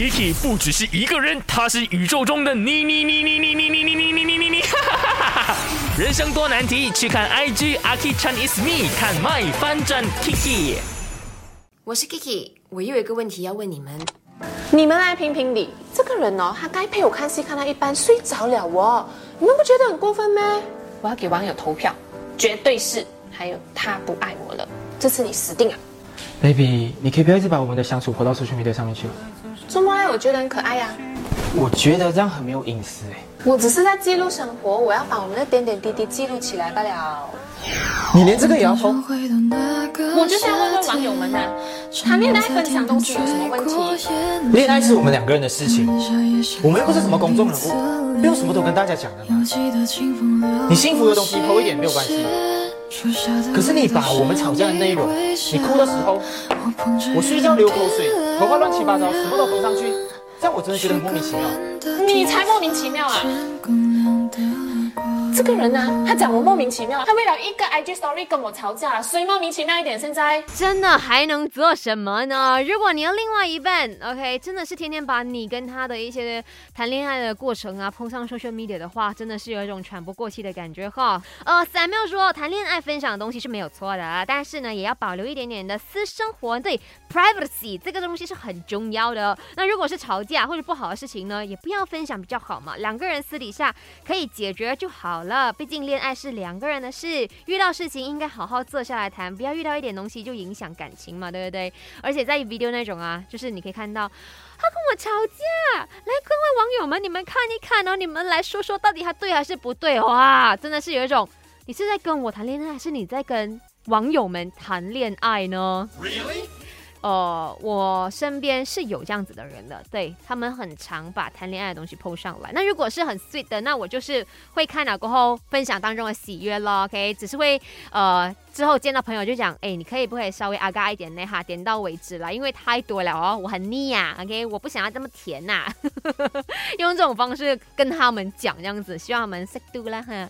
Kiki 不只是一个人，他是宇宙中的你你你你你你你你你你你你，人生多难题，去看 IG Aki Chan is me，看 My 翻转 Kiki。我是 Kiki，我又有一个问题要问你们。你们来评评理，这个人哦，他该陪我看戏看到一半睡着了哦，你们不觉得很过分吗？我要给网友投票，绝对是，还有他不爱我了，这次你死定了。baby，你可以不要一直把我们的相处活到 social media 上面去吗？怎么我觉得很可爱呀、我觉得这样很没有隐私哎。我只是在记录生活，我要把我们的点点滴滴记录起来罢了。你连这个也要偷？我就是要问问网友们呐、谈恋爱分享东西有什么问题？恋爱是我们两个人的事情，我们又不是什么公众人物，不用什么都跟大家讲的嘛。你幸福的东西偷一点没有关系，可是你把我们吵架的内容，你哭的时候，我睡觉流口水，头发乱七八糟，什么都缝上去，这样我真的觉得很莫名其妙。你才莫名其妙啊！这个人呢、他讲我莫名其妙，他为了一个 IG story 跟我吵架，谁莫名其妙一点？现在真的还能做什么呢？如果你的另外一半，OK，真的是天天把你跟他的一些谈恋爱的过程啊碰上 social media 的话，真的是有一种喘不过气的感觉哈。呃，Sammy 说谈恋爱分享的东西是没有错的，但是呢，也要保留一点点的私生活，对 privacy 这个东西是很重要的。那如果是吵架或者不好的事情呢，也不要分享比较好嘛，两个人私底下可以解决就好了。毕竟恋爱是两个人的事，遇到事情应该好好坐下来谈，不要遇到一点东西就影响感情嘛，对不对？而且在 video 那种啊，就是你可以看到他跟我吵架，来各位网友们，你们看一看哦，你们来说说到底他对还是不对？哇，真的是有一种，你是在跟我谈恋爱，还是你在跟网友们谈恋爱呢？呃，我身边是有这样子的人的，对他们很常把谈恋爱的东西 PO 上来。那如果是很 sweet 的，那我就是会看了过后分享当中的喜悦咯，OK，只是会呃之后见到朋友就讲，哎，你可以不可以稍微阿嘎一点呢？哈，点到为止啦，因为太多了哦，我很腻呀、o k 我不想要这么甜呐、用这种方式跟他们讲这样子，希望他们识度啦哈。